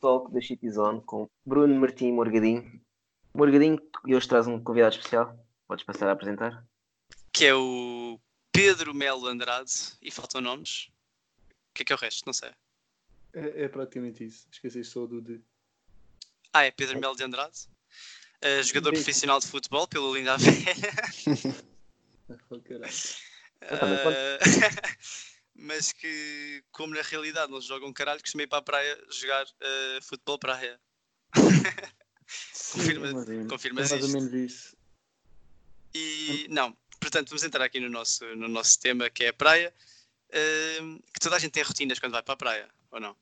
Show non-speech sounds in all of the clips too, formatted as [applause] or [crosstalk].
Talk da City Zone com Bruno Martim Morgadinho. Morgadinho, e hoje traz um convidado especial. Podes passar a apresentar? Que é o Pedro Melo Andrade. E faltam nomes. O que é que é o resto? Não sei. É, é praticamente isso. Esqueci só do de. Ah, é Pedro Melo de Andrade. Uh, jogador profissional de futebol pelo Linda Velha. [laughs] oh, caralho. Uh, [laughs] mas que, como na realidade não jogam caralho, costumei ir para a praia jogar uh, futebol praia. confirma, confirmas é mais isto. ou menos isso. E não, portanto, vamos entrar aqui no nosso, no nosso tema que é a praia. Uh, que toda a gente tem rotinas quando vai para a praia, ou não?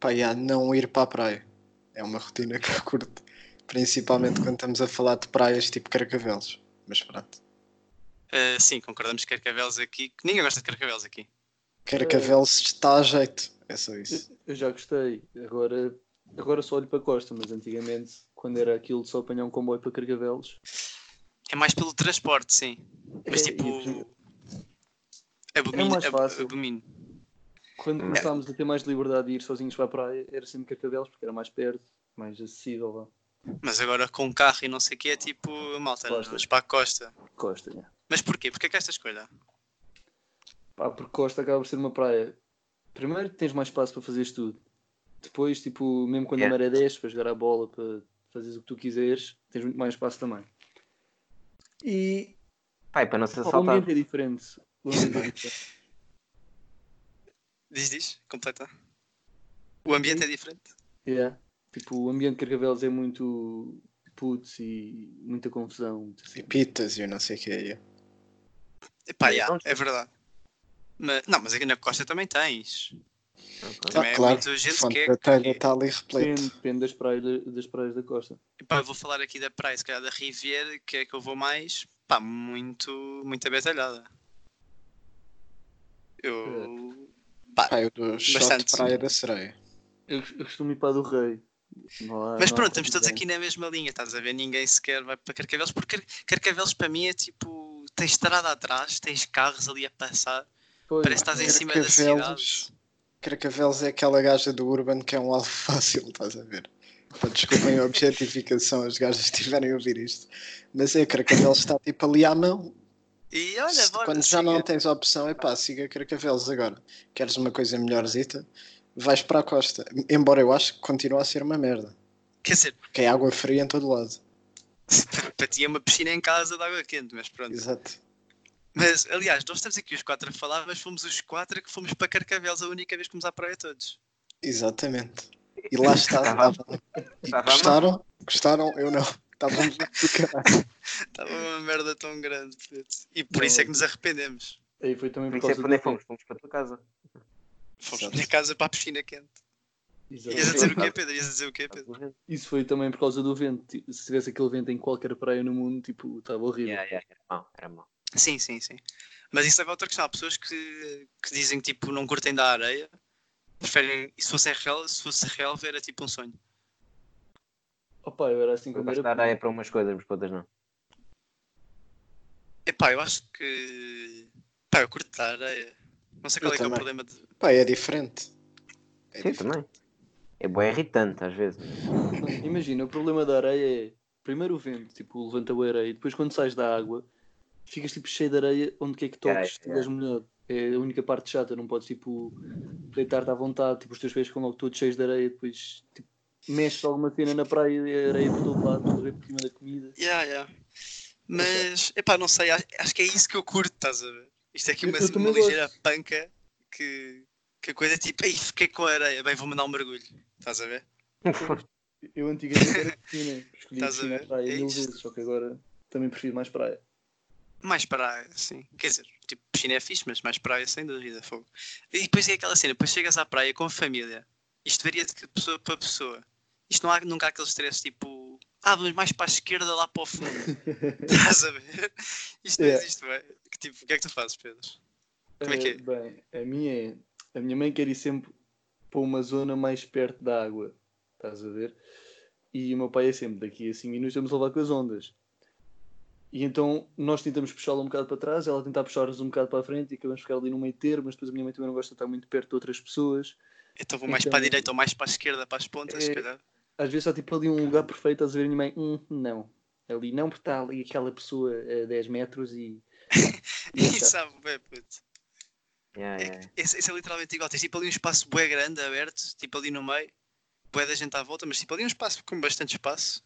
Pá, não ir para a praia. É uma rotina que eu curto. Principalmente quando estamos a falar de praias tipo Carcavelos. Mas pronto. Uh, sim, concordamos que Carcavelos aqui. Que ninguém gosta de Carcavelos aqui. Carcavelos está a jeito. É só isso. Eu, eu já gostei. Agora, agora só olho para a costa, mas antigamente, quando era aquilo de só apanhar um comboio para Carcavelos. É mais pelo transporte, sim. Mas É, tipo. e- Abomino. mais ab- fácil. abomino. Quando começámos a ter mais liberdade de ir sozinhos para a praia, era sempre Carcavelos, porque era mais perto, mais acessível lá. Mas agora com carro e não sei o que é tipo. Malta, Costa. nós para a costa. Costa, né? Mas porquê? Porquê que esta escolha? Pá, porque Costa acaba por ser uma praia. Primeiro tens mais espaço para fazeres tudo. Depois, tipo, mesmo quando Yeah. a maré desce, para jogar a bola, para fazeres o que tu quiseres, tens muito mais espaço também. E Pai, para não se pá, o ambiente é diferente. O ambiente é [laughs] diferente. Diz, diz, completa. O ambiente é diferente. Yeah. Tipo, o ambiente de Carcavelos é muito putz e muita confusão. muito assim. E pitas e eu não sei o que é. Epá, É, yeah, é verdade. Mas, não, mas aqui na costa também tens. Ok. Também é muita gente Fonte que é- Telha que- está ali repleto. Depende, depende das, praias, da- das praias da costa. Epá, eu vou falar aqui da praia, se calhar da Riviera, que é que eu vou mais. Pá, muito, muito abetalhada. Eu. Pá, Pá, eu dou shot Bastante. de Praia da Sereia. Eu, eu costumo ir para a do Rei. Mas pronto, estamos todos aqui na mesma linha, estás a ver? Ninguém sequer vai para Carcavelos, porque Car- Carcavelos para mim é tipo. Tens estrada atrás, tens carros ali a passar, Pois, parece que estás em cima da cidade. Carcavelos é aquela gaja do Urban que é um alvo [laughs] fácil, estás a ver? Pá, Desculpem a objetificação, as gajas estiverem a ouvir isto. Mas é, Carcavelos está tipo ali à mão. E olha, Se- bora, Quando já siga. não tens a opção, é pá, siga Carcavelos agora. Queres uma coisa melhorzita? Vais para a costa. Embora eu acho que continua a ser uma merda. Quer dizer, Porque é água fria em todo lado. [laughs] para ti é uma piscina em casa de água quente, mas pronto. Exato. Mas, aliás, nós estamos aqui os quatro a falar, mas fomos os quatro que fomos para Carcavelos a única vez que fomos à praia todos. Exatamente. E lá está. [laughs] Estava- estava gostaram? Gostaram? Eu não. Caralho. [laughs] Estava uma merda tão grande. E por isso é que nos arrependemos. Aí foi também Por por isso é causa que é que fomos? Fomos para a tua casa. Fomos para casa para a piscina quente. Exato. Ias a dizer o quê, Pedro? Ias a dizer o quê, Pedro? Isso foi também por causa do vento. Tipo, Se tivesse aquele vento em qualquer praia no mundo, tipo, estava horrível. Yeah, yeah, era mau, era mau. Sim, sim, sim. Mas isso leva a outra questão. Há pessoas que, que dizem que tipo, não curtem da areia. Preferem, e se fosse real, se fosse real, era tipo um sonho. Opa, eu era assim gosto era. da areia para umas coisas, mas para outras não. Epá, eu acho que. Pá, eu curto da areia. Não sei qual Eu é que é o problema de. Pá, é diferente. É Sim, diferente. também. É bem irritante às vezes. Imagina, o problema da areia é primeiro o vento, tipo, levanta a areia, e depois quando sais da água, ficas tipo cheio de areia onde quer que toques, Yeah, estiveres molhado. É a única parte chata, não podes tipo deitar-te à vontade, tipo, os teus pés ficam logo todos cheios de areia, depois tipo, mexes alguma cena na praia e a areia por todo lado, estás a ver por cima da comida. Yeah, yeah. Mas, epá, não sei, acho, acho que é isso que eu curto, estás a ver? Isto é aqui uma, uma ligeira gosto. panca que, que a coisa é tipo, ei, fiquei com a areia, bem, vou mandar um mergulho, estás a ver? Eu antigamente era piscina, escolhi Estás a piscina ver? à praia É mil vezes, só que agora também prefiro mais praia. Mais praia, sim. Quer dizer, tipo, piscina é fixe, mas mais praia sem dúvida, fogo. E depois é aquela cena, depois chegas à praia com a família, isto varia de pessoa para pessoa. Isto não há nunca há aquele stress tipo, ah, vamos mais para a esquerda lá para o fundo. [laughs] Estás a ver? Isto não Yeah. existe, bem. Que tipo, o que é que tu fazes, Pedro? Como é que é? Eh, Bem, a minha é. A minha mãe quer ir sempre para uma zona mais perto da água. Estás a ver? E o meu pai é sempre daqui a 5 minutos vamos levar com as ondas. E então nós tentamos puxá-la um bocado para trás, ela tentar puxar-nos um bocado para a frente e acabamos de ficar ali no meio termo, mas depois a minha mãe também não gosta de estar muito perto de outras pessoas. Então vou mais Então- para a direita ou mais para a esquerda, para as pontas, se É- calhar. Às vezes há tipo ali um lugar perfeito, às vezes minha mãe, hum, não. Ali não, porque está ali aquela pessoa a 10 metros e. [laughs] E Deixa. sabe, bem, puto. Yeah, É, yeah. esse, esse é literalmente igual. Tens tipo ali um espaço bué grande, aberto, tipo ali no meio, bué da gente à volta, mas tipo ali um espaço com bastante espaço.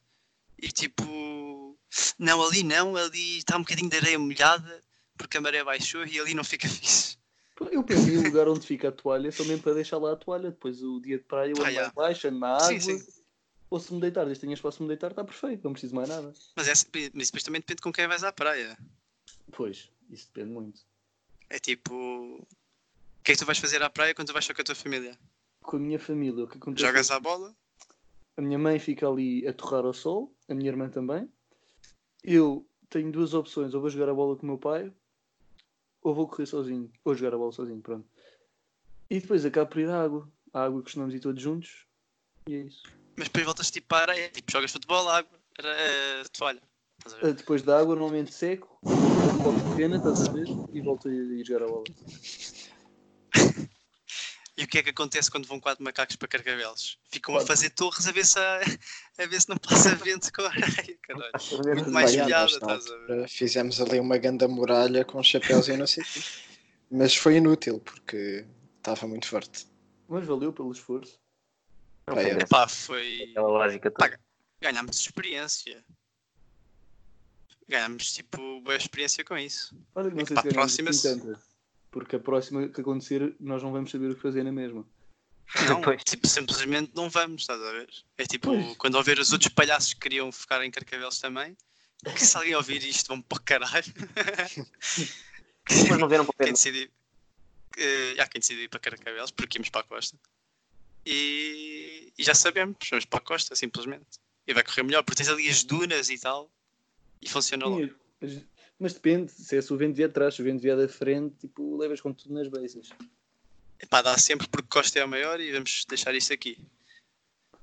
E tipo, não, ali não, ali está um bocadinho de areia molhada, porque a maré baixou e ali não fica [laughs] fixe. Eu pensei o lugar onde fica a toalha, só mesmo para deixar lá a toalha. Depois o dia de praia eu ando Ah, yeah. embaixo, ando na Sim, água. sim. Ou se me deitar, desde que tenha espaço para me deitar, está perfeito, não preciso mais nada. Mas, é, mas depois também depende com quem vais à praia. Pois, isso depende muito. É tipo, o que é que tu vais fazer à praia quando tu vais só com a tua família? Com a minha família, o que acontece? Jogas à bola? A minha mãe fica ali a torrar ao sol, a minha irmã também. Eu tenho duas opções: ou vou jogar a bola com o meu pai, ou vou correr sozinho, ou jogar a bola sozinho, pronto. E depois acabo por ir à água. À água costumamos ir todos juntos. E é isso. Mas depois voltas tipo para a areia, tipo jogas futebol, água, eh, toalha. A? Ah, Depois da água, normalmente seco, um pouco pequena, estás a ver? E volto a ir jogar a bola. [laughs] E o que é que acontece quando vão quatro macacos para Carcavelos? Ficam a fazer torres a ver se, há- [laughs] a ver se não passa vento com a areia, caralho. [laughs] Muito mais na estás a ver? altura, Fizemos ali uma grande muralha com chapéus e não sei o quê. Mas foi inútil porque estava muito forte. Mas valeu pelo esforço. Não Pá, foi é. Pá, foi. aquela lógica toda. Pá, Ganhámos experiência. Ganhámos, tipo, boa experiência com isso. Olha que não É que sei se próxima assim se- tanta. Porque a próxima que acontecer, nós não vamos saber o que fazer na mesma. [laughs] Não, Depois. tipo, simplesmente não vamos, estás a ver? É tipo, Pois. quando houver os outros palhaços que queriam ficar em Carcavelos também, que se alguém ouvir isto, vão para o caralho. [laughs] Mas não vieram para o quem Pedro. eh, há quem decidir ir para Carcavelos, porque íamos para a costa. E, e já sabemos, vamos para a costa, simplesmente. E vai correr melhor, porque tens ali as dunas e tal. E funciona logo. Mas, mas depende, se é se o vento vier de trás, se o vento vier da frente, tipo, levas com tudo nas beiças. Epá, dá sempre porque Costa é a maior e vamos deixar isso aqui.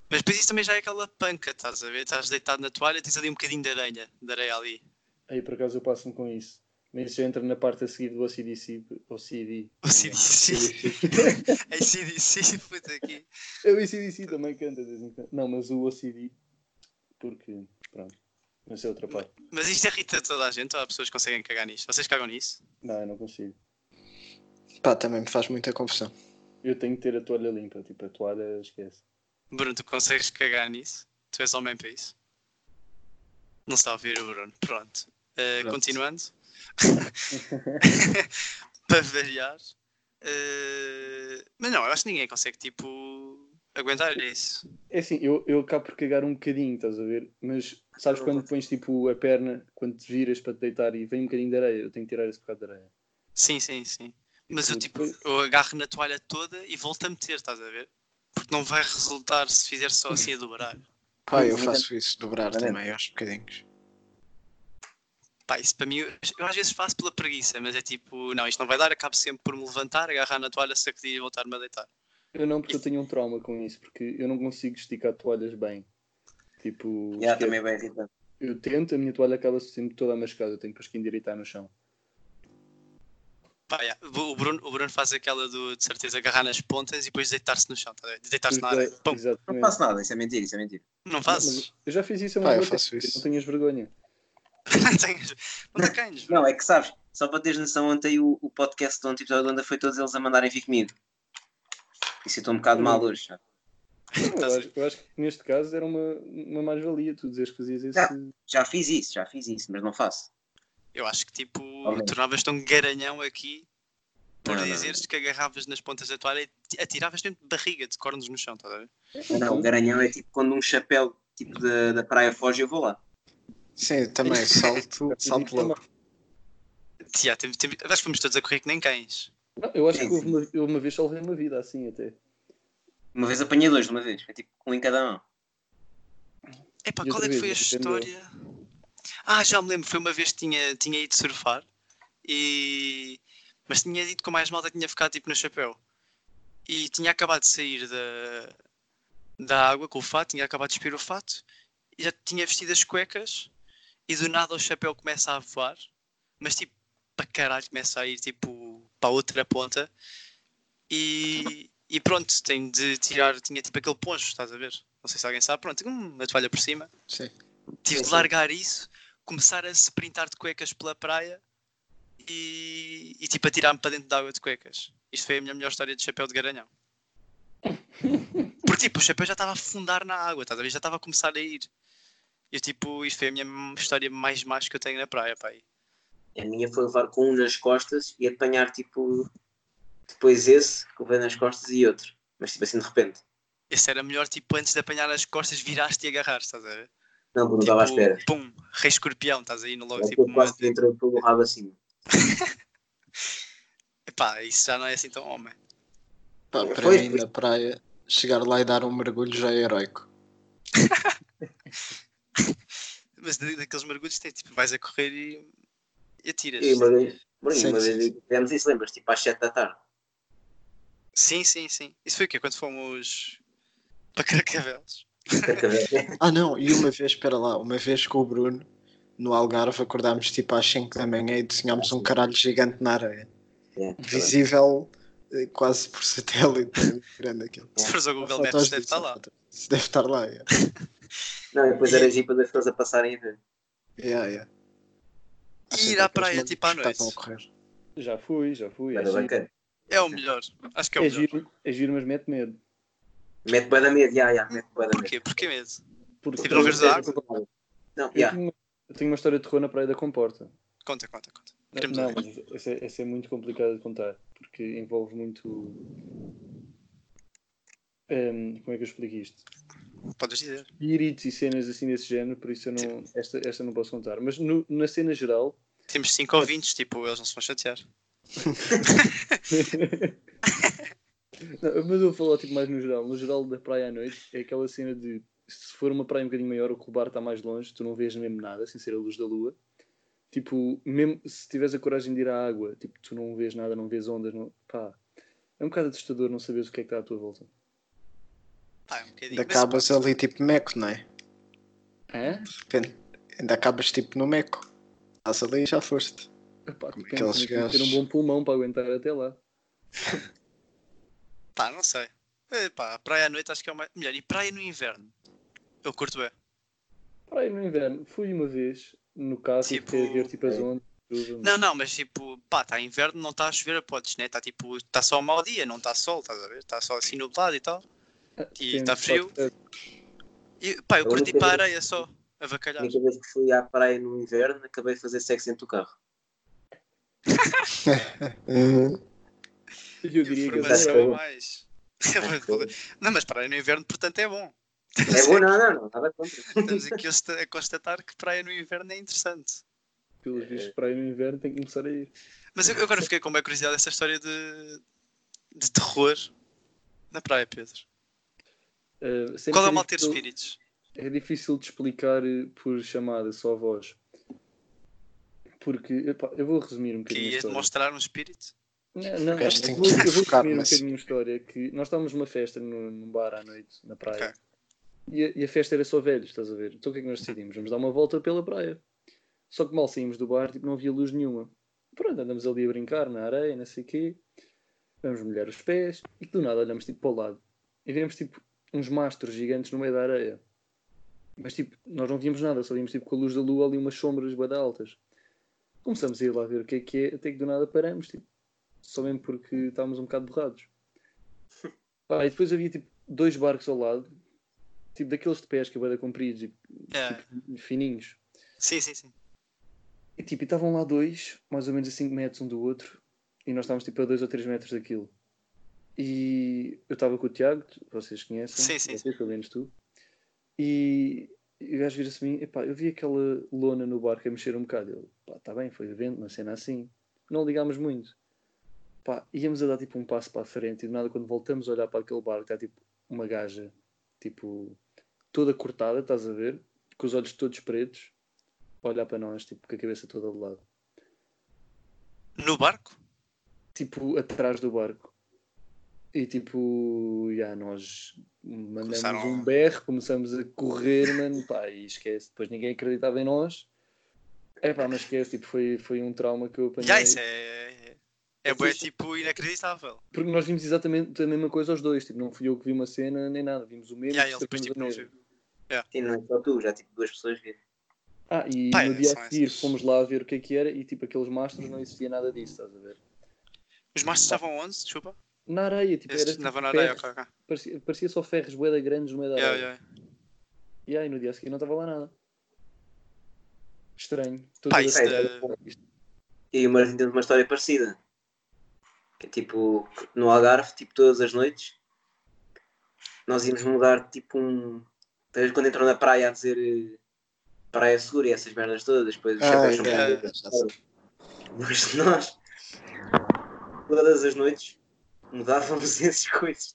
Mas depois isso também já é aquela panca, estás a ver? Estás deitado na toalha, tens ali um bocadinho de aranha, de areia ali. Aí por acaso eu passo-me com isso. Mas entra na parte a seguir do OCDC. OCD. O CDC. É CDC, [laughs] puta aqui. É o ACDC também canta de vez em quando. Não, mas o OCD. Porque, pronto. Mas é outra parte. Mas isto irrita toda a gente, ou há pessoas que conseguem cagar nisto? Vocês cagam nisso? Não, eu não consigo. Pá, também me faz muita confusão. Eu tenho que ter a toalha limpa. Tipo, a toalha esquece. Bruno, tu consegues cagar nisso? Tu és homem para isso? Não está a ouvir o Bruno. Pronto. Eh, Pronto. Continuando. [laughs] para variar. Eh, mas não, eu acho que ninguém consegue, tipo, aguentar isso. É assim, eu, eu acabo por cagar um bocadinho, estás a ver? Mas sabes quando pões tipo a perna, quando te viras para te deitar e vem um bocadinho de areia? Eu tenho que tirar esse bocado de areia. Sim, sim, sim. Mas eu, tipo, eu agarro na toalha toda e volto a meter, estás a ver? Porque não vai resultar se fizer só assim a dobrar. Pá, eu faço isso, dobrar também aos bocadinhos. Pá, isso para mim, eu, eu às vezes faço pela preguiça, mas é tipo, não, isto não vai dar, acabo sempre por me levantar, agarrar na toalha, sacudir e voltar-me a deitar. Eu não, porque eu tenho um trauma com isso, porque eu não consigo esticar toalhas bem. Tipo, Yeah, esquece. também é bem irritante. eu tento, a minha toalha acaba sempre toda mascada, eu tenho depois que endireitar no chão. Pá, yeah, O, Bruno, o Bruno faz aquela do, de certeza, agarrar nas pontas e depois deitar-se no chão, tá deitar-se na. Pum, Não faço nada, isso é mentira, isso é mentira. não fazes? eu já fiz isso a Pá, uma isso. Não tenhas vergonha. [laughs] não. Não. Não, é que sabes, só para teres noção, ontem o, o podcast de ontem, episódio de onda, foi todos eles a mandarem vir comigo. Isso eu estou um bocado mal hoje. sabe? [laughs] Não, eu, acho, eu acho que neste caso era uma, uma mais-valia tu dizeres que fazias esse. Já. Já fiz isso, já fiz isso, mas não faço. Eu acho que tipo, Ok. tornavas-te um garanhão aqui por Não, não, dizeres que agarravas nas pontas da toalha e atiravas dentro de barriga, de cornos no chão, estás a ver? Não, o garanhão é tipo quando um chapéu tipo da, da praia foge, eu vou lá. Sim, também [laughs] salto, salto isso logo. tem, tem, acho que fomos todos a correr que nem cães. Não, eu acho Sim, que uma, eu uma vez salvei uma vida assim até. Uma vez apanhei dois de uma vez, foi tipo um em cada mão. Epá, qual é que foi a história? Ah, já me lembro, foi uma vez que tinha, tinha ido surfar e. Mas tinha dito com mais malta que tinha ficado tipo no chapéu. E tinha acabado de sair da, da água com o fato, tinha acabado de despir o fato, e já tinha vestido as cuecas e do nada o chapéu começa a voar, mas tipo para caralho começa a ir tipo para a outra ponta e, e pronto, tenho de tirar, tinha tipo aquele poncho, estás a ver? Não sei se alguém sabe, pronto, hum, uma toalha por cima. Sim. Tive de largar isso, começar a sprintar de cuecas pela praia e, e tipo a tirar-me para dentro da água de cuecas. Isto foi a minha melhor história de chapéu de garanhão. [laughs] Porque tipo, o chapéu já estava a afundar na água, estás a ver? Já estava a começar a ir. E tipo, isto foi a minha história mais mais que eu tenho na praia, pai. A minha foi levar com um nas costas e apanhar tipo depois esse que levei nas costas e outro. Mas tipo assim de repente. Esse era melhor, tipo, antes de apanhar as costas, viraste e agarraste, estás a ver? Não, porque não estava à Tipo, espera. pum, rei escorpião, estás aí no logo, Eu tipo, uma... quase que entrou pelo rabo acima. [laughs] Epá, isso já não é assim tão homem. Pá, para Pois, mim, pois. na praia, chegar lá e dar um mergulho já é heroico. [laughs] Mas da- daqueles mergulhos tem, tipo, vais a correr e, e atiras. E uma vez, uma fizemos isso, lembras? Tipo às 7 da tarde. Sim, sim, sim. Isso foi o quê? Quando fomos para cabeça. [laughs] Ah, não, e uma vez, espera lá, uma vez com o Bruno, no Algarve, acordámos tipo às 5 da manhã e desenhámos um caralho gigante na areia. É, Visível eh, quase por satélite, é [laughs] grande aquilo. Se fores ao Google Maps, deve estar lá. Deve estar lá, é. Não, depois era giro para as pessoas a passarem a ver. Yeah, yeah. E ir à praia, tipo, à noite. Já fui, já fui. É Era giro, bacana. É o melhor. Acho que é o é melhor. giro, é giro, mas mete medo. Mete bem da medo, já, já, mete bem da medo. Porquê? Porquê medo? Porque Tipo, não veres a água? Não, Eu, tenho, eu tenho uma história de terror na Praia da Comporta. Conta, conta, conta. Não, Queremos não, ouvir. mas essa, é- essa é muito complicada de contar, porque envolve muito. Hum, como é que eu explico isto? Podes dizer. Espíritos e cenas assim desse género, por isso eu não, esta, esta não posso contar. Mas no- na cena geral, Temos cinco ouvintes, tipo, eles não se vão chatear. [laughs] Não, mas eu vou falar tipo, mais no geral. No geral da praia à noite é aquela cena de se for uma praia um bocadinho maior, o que o bar está mais longe, tu não vês mesmo nada, sem ser a luz da lua. Tipo, mesmo se tiveres a coragem de ir à água, tipo, tu não vês nada, não vês ondas, não... pá. É um bocado assustador não saberes o que é que está à tua volta. Pá, é um bocadinho. Ainda acabas ali tipo meco, não é? É? De repente, ainda acabas tipo no meco. Estás ali e já foste. Epá, Como tens que ter um bom pulmão para aguentar até lá. [laughs] pá, não sei. É, pá, praia à noite acho que é o mais... melhor. E praia no inverno? Eu curto bem. Praia no inverno, fui uma vez no carro e Tipo, fiquei a ver tipo as é. ondas. tudo. Não, não, mas tipo, pá, está inverno, não está a chover a potes, né? Está tipo, está só um mau dia, não está sol, estás a ver? Está só assim nublado e tal. E tá de frio. E pá, eu nunca para a areia só, a A vacalhar. única vez que fui à praia no inverno, acabei de fazer sexo dentro do carro. [laughs] Eu diria que Informação [laughs] é mais. não, mas praia no inverno, portanto, é bom. É bom, não, não, não, nada contra. Estamos aqui [laughs] a constatar que praia no inverno é interessante. pelos vistos, praia no inverno tem que começar a ir. Mas eu eu agora fiquei com uma curiosidade dessa história de, de terror na praia, Pedro. Uh, Qual é é o mal ter espíritos? É difícil de explicar eh, por chamada, só a voz. Porque, epá, eu vou resumir um Que bocadinho a ias história. demonstrar um espírito? Não, não, eu vou, que eu vou resumir um bocadinho a história. Que nós estávamos numa festa no, num bar à noite, na praia. Ok. E, a, e a festa era só velhos, estás a ver? Então o que é que nós decidimos? Vamos dar uma volta pela praia. Só que mal saímos do bar, tipo, não havia luz nenhuma. Pronto, andamos ali a brincar na areia, não sei o quê. Vamos molhar os pés e do nada olhamos tipo para o lado. E vemos tipo uns mastros gigantes no meio da areia. Mas tipo, nós não víamos nada, só víamos tipo com a luz da lua ali umas sombras bada altas. Começamos a ir lá ver o que é que é, até que do nada paramos, tipo, só mesmo porque estávamos um bocado borrados. [laughs] Pá, e depois havia tipo dois barcos ao lado, tipo daqueles de pesca, bada compridos e É. tipo, fininhos. Sim, sim, sim. E tipo, estavam lá dois, mais ou menos a 5 metros um do outro, e nós estávamos tipo a 2 ou 3 metros daquilo. E eu estava com o Tiago, vocês conhecem, Sim, sim, vocês, pelo menos tu, e, e o gajo vira-se a mim, epá, eu vi aquela lona no barco a mexer um bocado. Eu, pá, está bem, foi vento, uma cena assim. Não ligámos muito. Pá, íamos a dar tipo um passo para a frente e do nada quando voltamos a olhar para aquele barco está tipo uma gaja, tipo, toda cortada, estás a ver? Com os olhos todos pretos, a olhar para nós, tipo, com a cabeça toda de lado. No barco? Tipo, atrás do barco. E tipo, já, nós mandamos Começaram- um berro, começamos a correr, mano, pá, e esquece. Depois ninguém acreditava em nós. É pá, mas esquece, tipo, foi, foi um trauma que eu apanhei. Já, isso é. É bué, fixe. tipo inacreditável. Porque nós vimos exatamente a mesma coisa aos dois. Tipo, não fui eu que vi uma cena nem nada. Vimos o mesmo. E aí ele depois tipo não viu. E não é só tu, já tipo duas pessoas viram. Ah, e Pá, no dia a seguir essas. fomos lá ver o que é que era e tipo aqueles mastros não existia nada disso, estás a ver? Os mastros estavam onde? Desculpa. Na areia, tipo, era tipo, na areia, ferros, parecia, parecia só ferros boeda grandes no meio da Yeah, areia. yeah. E aí no dia a seguir não estava lá nada. Estranho. Isso assim, de- isto- E o Martim tem uma história parecida. Que é tipo, no Algarve, tipo todas as noites, nós íamos mudar tipo um. Talvez quando entrou na praia a dizer eh, praia segura e essas merdas todas, depois os Ah, chapéus são é. Mas nós, todas as noites, mudávamos [laughs] essas coisas.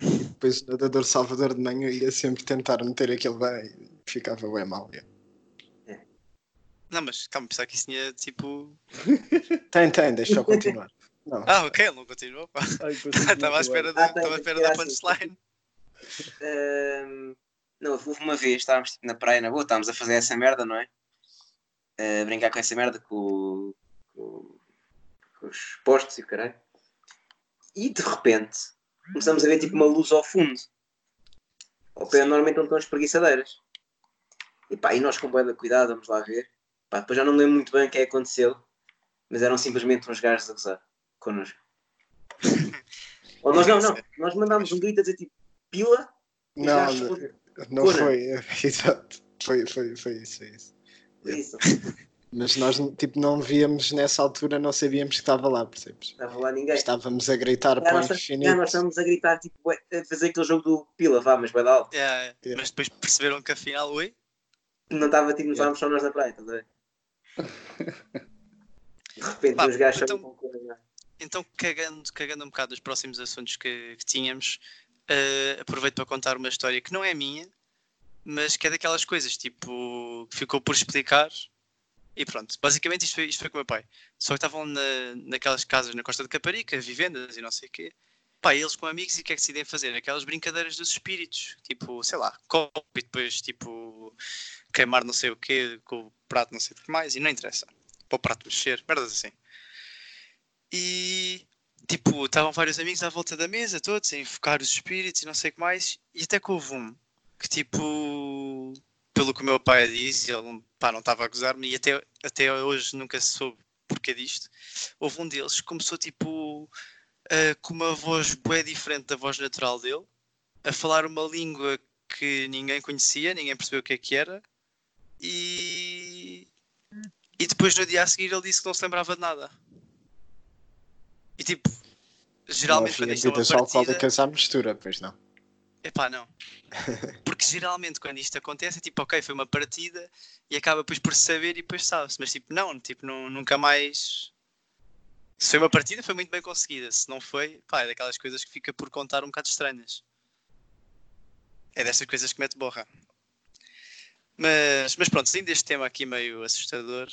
Depois o nadador Salvador de manhã ia sempre tentar meter aquele bem e ficava bem mal. yeah. Não, mas calma, pensar que isso tinha tipo. [laughs] Tem, tem, deixa eu continuar. Não, Ah, ok, ele não continuou. Estava [laughs] à espera, de, Ah, estava à espera que da assim. punchline. Não, houve uma vez, estávamos tipo, na praia na boa, estávamos a fazer essa merda, não é? A brincar com essa merda, com, com os postos e o caralho. E de repente começamos a ver tipo uma luz ao fundo. Ao pé normalmente onde estão as preguiçadeiras. E pá, e nós com boa cuidado, vamos lá ver. Pá, depois já não me lembro muito bem o que é que aconteceu, mas eram simplesmente uns gajos a gozar connosco. [laughs] Ou nós não, não, nós mandámos um grito a dizer tipo pila e não, já não, respondeu. não foi. [laughs] Exato. Foi, foi, foi isso, foi isso. Isso. Mas nós tipo, não víamos nessa altura, não sabíamos que estava lá, percebes? Estava lá ninguém. Estávamos a gritar para o já infinito. nós estamos a gritar, tipo, a fazer aquele jogo do Pila, vá, mas vai dar alto. Yeah, yeah. Yeah. Mas depois perceberam que afinal, oi? Não estava tipo, não Yeah. estávamos só nós na praia, estás a ver? [laughs] De repente, Pá, os gajos então-. Então, cagando, cagando um bocado os próximos assuntos que, que tínhamos, eh, aproveito para contar uma história que não é minha, mas que é daquelas coisas, tipo, que ficou por explicar. E pronto, basicamente isto foi, isto foi com o meu pai. Só que estavam na, naquelas casas na Costa de Caparica, vivendas e não sei o quê. Pá, eles com amigos e o que é que decidem fazer? Aquelas brincadeiras dos espíritos, tipo, sei lá, copo e depois, tipo, queimar não sei o quê com o prato não sei o que mais, e não interessa. Para o prato mexer, merdas assim. E tipo, estavam vários amigos à volta da mesa, todos, a invocar os espíritos e não sei o que mais, e até que houve um que tipo, pelo que o meu pai diz, ele pá, não estava a gozar-me, e até, até hoje nunca se soube porquê disto, houve um deles que começou tipo a- com uma voz bué diferente da voz natural dele, a falar uma língua que ninguém conhecia, ninguém percebeu o que é que era, e, e depois no dia a seguir ele disse que não se lembrava de nada. E tipo, geralmente não quando isto é uma partida. alcoólicas à mistura, pois não. Epá, não. Porque geralmente quando isto acontece é tipo, ok, foi uma partida e acaba depois por saber e depois sabe-se. Mas tipo, não, tipo, não, nunca mais. Se foi uma partida, foi muito bem conseguida. Se não foi, pá, é daquelas coisas que fica por contar um bocado estranhas. É dessas coisas que mete borra. Mas, mas pronto, saindo deste tema aqui meio assustador,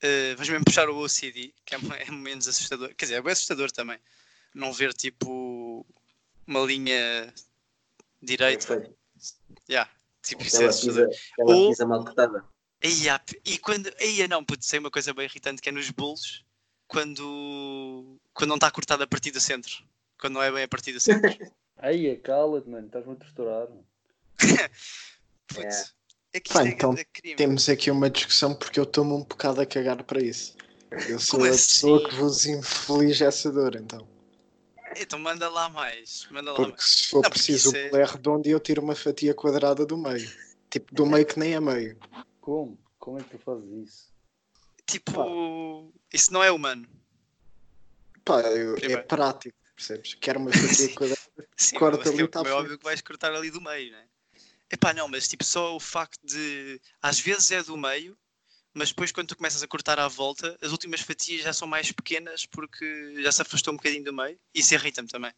eh, vamos mesmo puxar o OCD, que é, [laughs] é menos assustador. Quer dizer, é bem assustador também. Não ver tipo uma linha direita. Foi. Yeah, tipo, é pizza, aquela Ou- mal cortada. E quando. Eia, não, putz, sei uma coisa bem irritante que é nos bolos, quando. quando não está cortado a partir do centro. Quando não é bem a partir do centro. [laughs] Aí, é, cala-te, mano, estás-me a torturar. [laughs] Putz. É Pá, isto é então crime. Temos aqui uma discussão porque eu estou-me um bocado a cagar para isso. Eu sou Como a assim? pessoa que vos inflige essa dor, então. Então manda lá mais. Manda lá Porque mais. se for Não, preciso, o é- redondo e eu tiro uma fatia quadrada do meio. Tipo, do meio que nem é meio. Como? Como é que tu fazes isso? Tipo. Isso não é humano. Pá, eu- é prático, percebes? Quero uma [laughs] fatia quadrada. Sim, Corta mas ali, é, tá é óbvio que vais cortar ali do meio, né? Epá, não, mas tipo, só o facto de. Às vezes é do meio, mas depois quando tu começas a cortar à volta, as últimas fatias já são mais pequenas porque já se afastou um bocadinho do meio. Isso irrita-me também.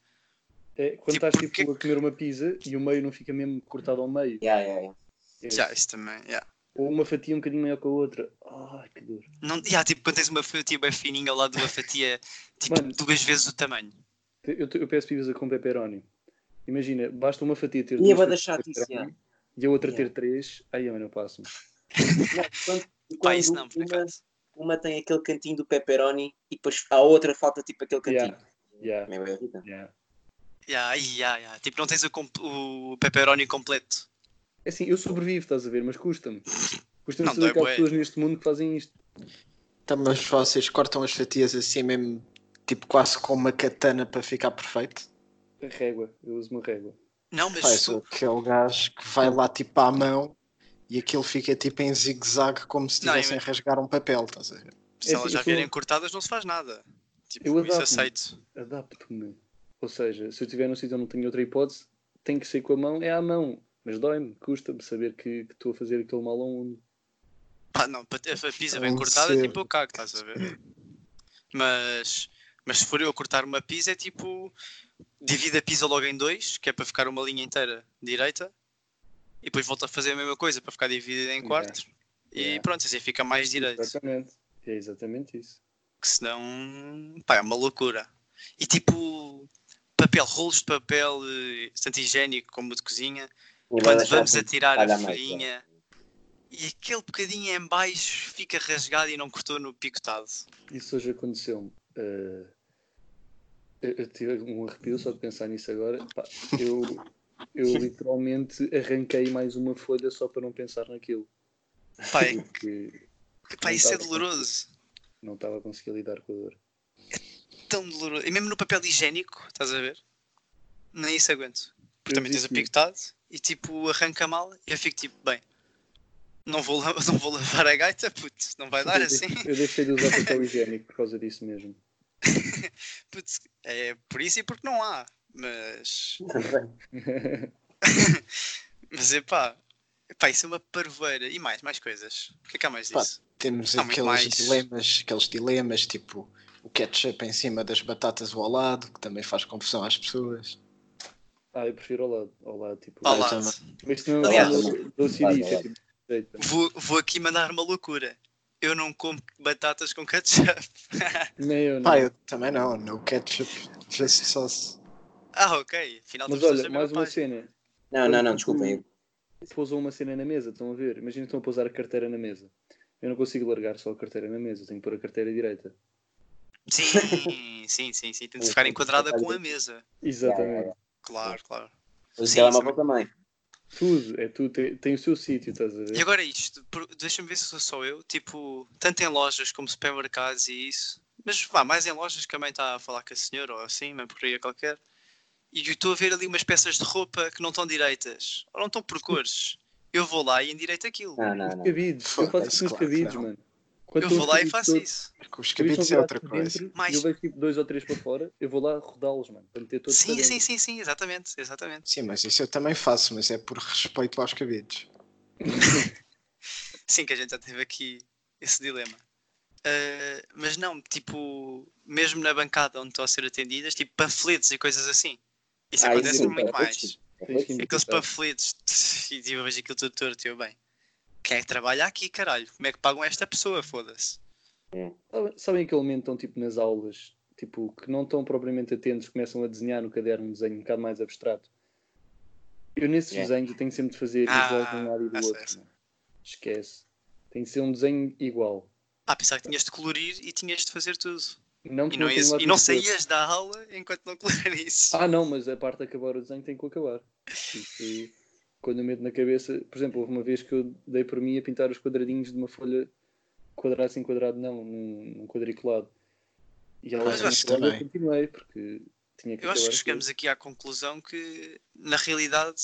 É, quando Tipo, estás porque- tipo, a comer uma pizza e o meio não fica mesmo cortado ao meio. Yeah, yeah, yeah. É. Já, isso também, já. Ou uma fatia um bocadinho maior que a outra. Ai, que dor. Não, já, tipo, quando tens uma fatia bem fininha ao lado de uma fatia, [laughs] tipo, Mano. duas vezes o tamanho. Eu, eu peço pizza com pepperoni. Imagina, basta uma fatia ter E duas chatice, pepperoni e a outra Yeah. ter três. Aí, eu passo. Não, [laughs] quando- Quando não, por uma- acaso. uma tem aquele cantinho do pepperoni e depois a outra falta tipo aquele cantinho. Yeah, Meio irritante. yeah. Yeah, yeah, yeah. Tipo, não tens o, o pepperoni completo. É assim, eu sobrevivo, estás a ver, mas custa-me. Custa-me saber que há pessoas neste mundo que fazem isto. Então, mas vocês cortam as fatias assim mesmo, tipo quase com uma katana para ficar perfeito? A régua, eu uso uma régua. Não, mas eu tu- sou aquele gajo que vai lá tipo à mão e aquilo fica tipo em zigue-zague como se Não, estivessem eu- a rasgar um papel, estás a ver? se É elas já vierem cortadas, não se faz nada. Tipo, Eu isso adapto-me. aceito. Adapto-me. Ou seja, se eu estiver num sítio onde não tenho outra hipótese, tem que ser com a mão, é à mão. Mas dói-me, custa-me saber que estou a fazer aquele mal a um. Pá, não, para ter a pizza bem Não cortada, sei. tipo, eu cago, estás a ver? Mas, mas se for eu a cortar uma pizza, é tipo, divide a pizza logo em dois, que é para ficar uma linha inteira direita, e depois volto a fazer a mesma coisa para ficar dividida em quartos, e pronto, assim fica mais direito. Exatamente. É exatamente isso. que senão pá, é uma loucura. E tipo, papel, rolos de papel, eh, tanto higiênico como de cozinha, O quando vamos a tirar a folhinha e aquele bocadinho em baixo fica rasgado e não cortou no picotado. Isso hoje aconteceu-me. Eh, eu, eu tive um arrepio só de pensar nisso agora. Pá, eu, eu literalmente arranquei mais uma folha só para não pensar naquilo. É- Porque Não isso é doloroso. não estava a conseguir lidar com a dor. Tão doloroso. E mesmo no papel higiênico, estás a ver? Nem isso aguento. Porque Eu também tens vi o que- picotado e tipo arranca mal e eu fico tipo, bem, não vou, [laughs] não vou lavar a gaita, puto, não vai dar eu, assim. eu deixei de usar papel higiênico por causa disso mesmo. [laughs] Putz, é por isso e porque não há. Mas. Também. [laughs] Mas epá. Epá, isso é uma parvoeira. E mais, mais coisas. O que é que há mais Pá, disso? Temos Há aqueles mais. dilemas, aqueles dilemas tipo o ketchup em cima das batatas ou ao lado, que também faz confusão às pessoas. ah, eu prefiro ao lado. Ao lado tipo, Ao lado. Mas não Aliás. Vou, vou aqui mandar uma loucura. Eu não como batatas com ketchup. Nem eu, não. Pá, eu também não, no ketchup, just sauce. [laughs] ah, ok. Afinal, Mas olha, mais uma cena. Não, não, não, desculpem. Pousam uma cena na mesa, estão a ver? Imagina que estão a pousar a carteira na mesa. Eu não consigo largar só a carteira na mesa, tenho que pôr a carteira direita. Sim, [laughs] sim, sim, sim. Tem de ficar enquadrada com a mesa. Exatamente. Claro, claro. O telemóvel também. Tudo, é tudo, tem, tem o seu sítio, estás a E ver? agora isto, deixa-me ver se sou só eu, tipo, tanto em lojas como supermercados e isso, mas vá, mais em lojas que a mãe está a falar com a senhora ou assim, uma porcaria qualquer, e estou a ver ali umas peças de roupa que não estão direitas, ou não estão por cores. Eu vou lá e endireito aquilo. Não, não, Os não. cabides, eu faço isso nos claro não. mano. Quando Eu vou os lá e faço todos- isso. Porque os os estão é outra coisa. dentro, Mais- eu vejo tipo dois ou três para fora, eu vou lá rodá-los, mano, para meter todos Sim, sim, sim, sim, exatamente, exatamente. Sim, mas isso eu também faço, mas é por respeito aos cabides. [laughs] Sim, que a gente já teve aqui esse dilema. Ah, mas não, tipo, mesmo na bancada onde estão a ser atendidas, tipo panfletos e coisas assim. Isso Ah, acontece sim, muito é, mais. sim. Que Aqueles panfletos, e eu vejo aquilo tudo torto, e eu bem. Quem é que trabalha aqui, caralho? Como é que pagam esta pessoa, foda-se? Sabem- Sabem aquele momento estão tipo nas aulas, tipo, que não estão propriamente atentos, começam a desenhar no caderno um desenho um bocado mais abstrato. Eu nesses Yeah. desenhos eu tenho sempre de fazer Ah, igual de um lado e do essa, outro. essa. mano. Esquece. Tem de ser um desenho igual. Ah, pensava que tinhas de colorir e tinhas de fazer tudo. Não, E não, ias- e não saías da aula enquanto não colorisses. Ah, não, mas a parte de acabar o desenho tem que acabar. Isso, quando eu meto na cabeça, por exemplo, houve uma vez que eu dei por mim a pintar os quadradinhos de uma folha quadrado sem quadrado, não, num, num quadriculado. E ela Mas eu acho que eu também. continuei porque tinha que Eu acho que chegamos aqui à conclusão que, na realidade,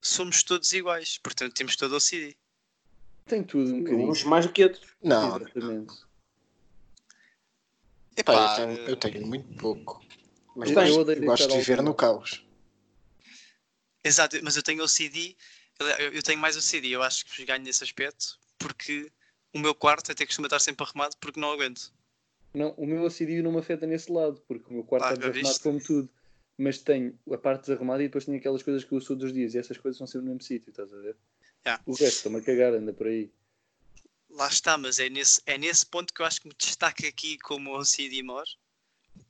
somos todos iguais. Portanto, temos todo o CD. Tem tudo um bocadinho. Uns mais do que outros. Não, Exatamente. Epá, Epá, eu, tenho, eu tenho muito pouco. Mas Eu- gosto, eu gosto de viver no caos. Exato, mas eu tenho o CD, eu, tenho mais o CD, eu acho que ganho nesse aspecto, porque o meu quarto até costuma estar sempre arrumado porque não aguento. Não, o meu acidio não me afeta nesse lado, porque o meu quarto Ah, está desarrumado viste? como tudo. Mas tenho a parte desarrumada e depois tenho aquelas coisas que eu uso todos os dias e essas coisas são sempre no mesmo sítio, estás a ver? Yeah. O resto, estou-me a cagar, anda por aí. Lá está, mas é nesse, é nesse ponto que eu acho que me destaca aqui como o CD mor,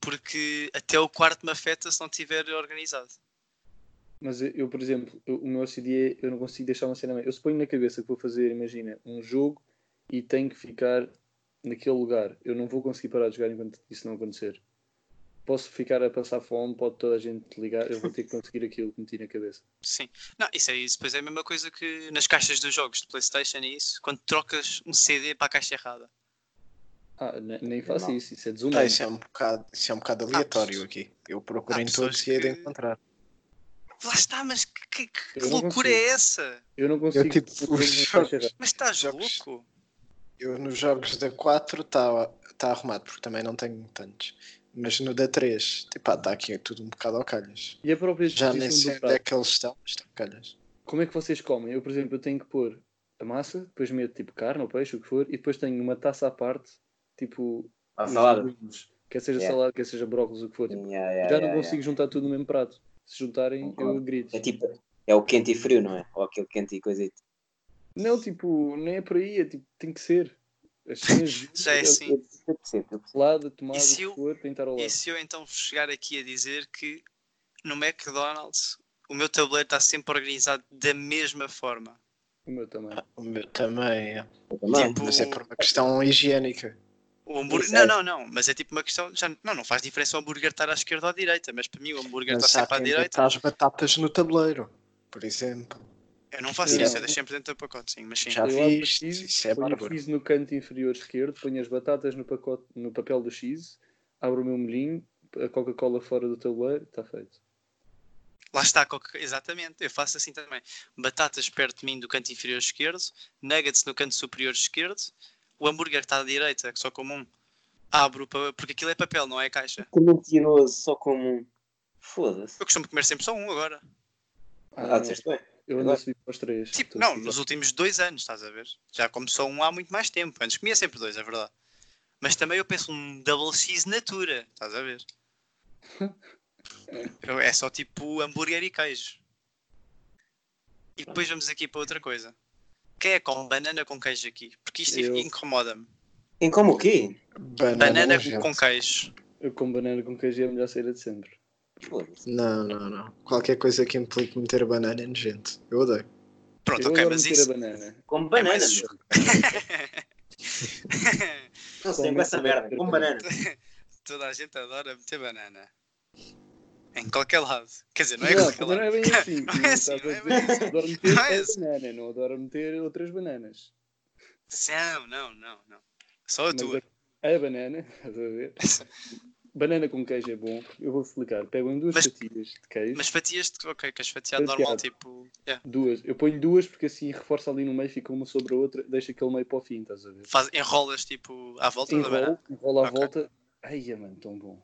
porque até o quarto me afeta se não estiver organizado. Mas eu, por exemplo, o meu OCD é, eu não consigo deixar uma cena. Eu suponho na cabeça que vou fazer, imagina, um jogo e tem que ficar naquele lugar, eu não vou conseguir parar de jogar enquanto isso não acontecer. Posso ficar a passar fome, pode toda a gente ligar, eu vou ter que conseguir aquilo que meti na cabeça. Sim. Não, isso é isso. Depois é a mesma coisa que nas caixas dos jogos de Playstation e isso, quando trocas um CD para a caixa errada. Ah, ne- nem faço Não. isso, isso é Ah, desumano. isso, é um bocado, isso é um bocado aleatório aqui. Eu procuro há em todos e de encontrar. Lá está, mas que, que- que loucura consigo. é essa? Eu não consigo. tipo, eu os consigo jogos-. Mas estás Jogos- louco? Eu nos jogos da 4 está tá arrumado, porque também não tenho tantos. Mas no da 3, tipo, está aqui tudo um bocado ao calhas. E a própria Já nem sei onde é que eles estão, mas está ao calhas. Como é que vocês comem? Eu, por exemplo, eu tenho que pôr a massa, depois meto tipo carne ou peixe, o que for, e depois tenho uma taça à parte, tipo. A salada. legumes. Quer seja Yeah. salada, quer seja brócolis, o que for. Tipo, Yeah, yeah, já não yeah. consigo juntar tudo no mesmo prato. Se juntarem, eu grito. É tipo, é o quente e frio, não é? Ou aquele quente e coisito. Não, tipo, nem é por aí, é tipo, tem que ser. As cenas, [laughs] Já é assim. Eu percebo. salada, tomada, E eu- for, ao lado. E se eu então chegar aqui a dizer que no McDonald's o meu tabuleiro está sempre organizado da mesma forma? O meu também. O meu também, é. Também. Tipo, mas é por uma questão [laughs] higiênica. O hambúrguer. É. Não, não, não, mas é tipo uma questão. Já... Não, não faz diferença o hambúrguer estar à esquerda ou à direita, mas para mim o hambúrguer está Mas há sempre à direita. meta as batatas no tabuleiro, por exemplo. Eu não faço isso, eu deixo sempre dentro do pacote, sim, mas sim. Já eu abro o viste, cheese, isso é ponho o cheese no canto inferior esquerdo, ponho as batatas no, pacote, no papel do cheese, abro o meu molhinho, a Coca-Cola fora do tabuleiro, está feito. Lá está, Coca- exatamente, eu faço assim também. Batatas perto de mim do canto inferior esquerdo, nuggets no canto superior esquerdo, o hambúrguer está à direita, que só como um. Abro, porque aquilo é papel, não é caixa. Que mentiroso, só como um. Foda-se. Eu costumo comer sempre só um agora. Ah, disseste bem. Eu ando a subir para os três. Tipo, não, nos últimos dois anos, estás a ver? Já começou um há muito mais tempo. Antes comia sempre dois, é verdade. Mas também eu penso um double cheese natura, estás a ver? [laughs] É só tipo hambúrguer e queijo. E depois vamos aqui para outra coisa. Quem é com banana com queijo aqui? Porque isto Eu. incomoda-me. Em como o quê? Banana, Banana com queijo. Eu com banana com queijo é a melhor saída de sempre. Não, não, não. Qualquer coisa que implique meter banana é nojento. Eu odeio. Pronto, eu ok, mas meter isso. banana. Com banana, mais- meu. [laughs] Não sei com essa merda. Com banana. [laughs] Toda a gente adora meter banana. Em qualquer lado. Quer dizer, não é em Não, qualquer não lado. [laughs] é bem assim. Não é assim, estás a não é bem assim. Adoro meter Não é a assim. banana, não adoro meter outras bananas. Não, não, não, não. Só a Mas tua. a, a banana, estás a ver? Banana com queijo é bom. Eu vou explicar. Pego em duas Mas- fatias de queijo. Mas fatias de. Ok, que és fatiado Fatiado. normal, tipo. yeah. Duas. Eu ponho duas porque assim reforça ali no meio, fica uma sobre a outra, deixa aquele meio para o fim, estás a ver? Faz, enrolas tipo à volta da Enrolo, banana. enrola à Ok. volta. Ai, mano, tão bom.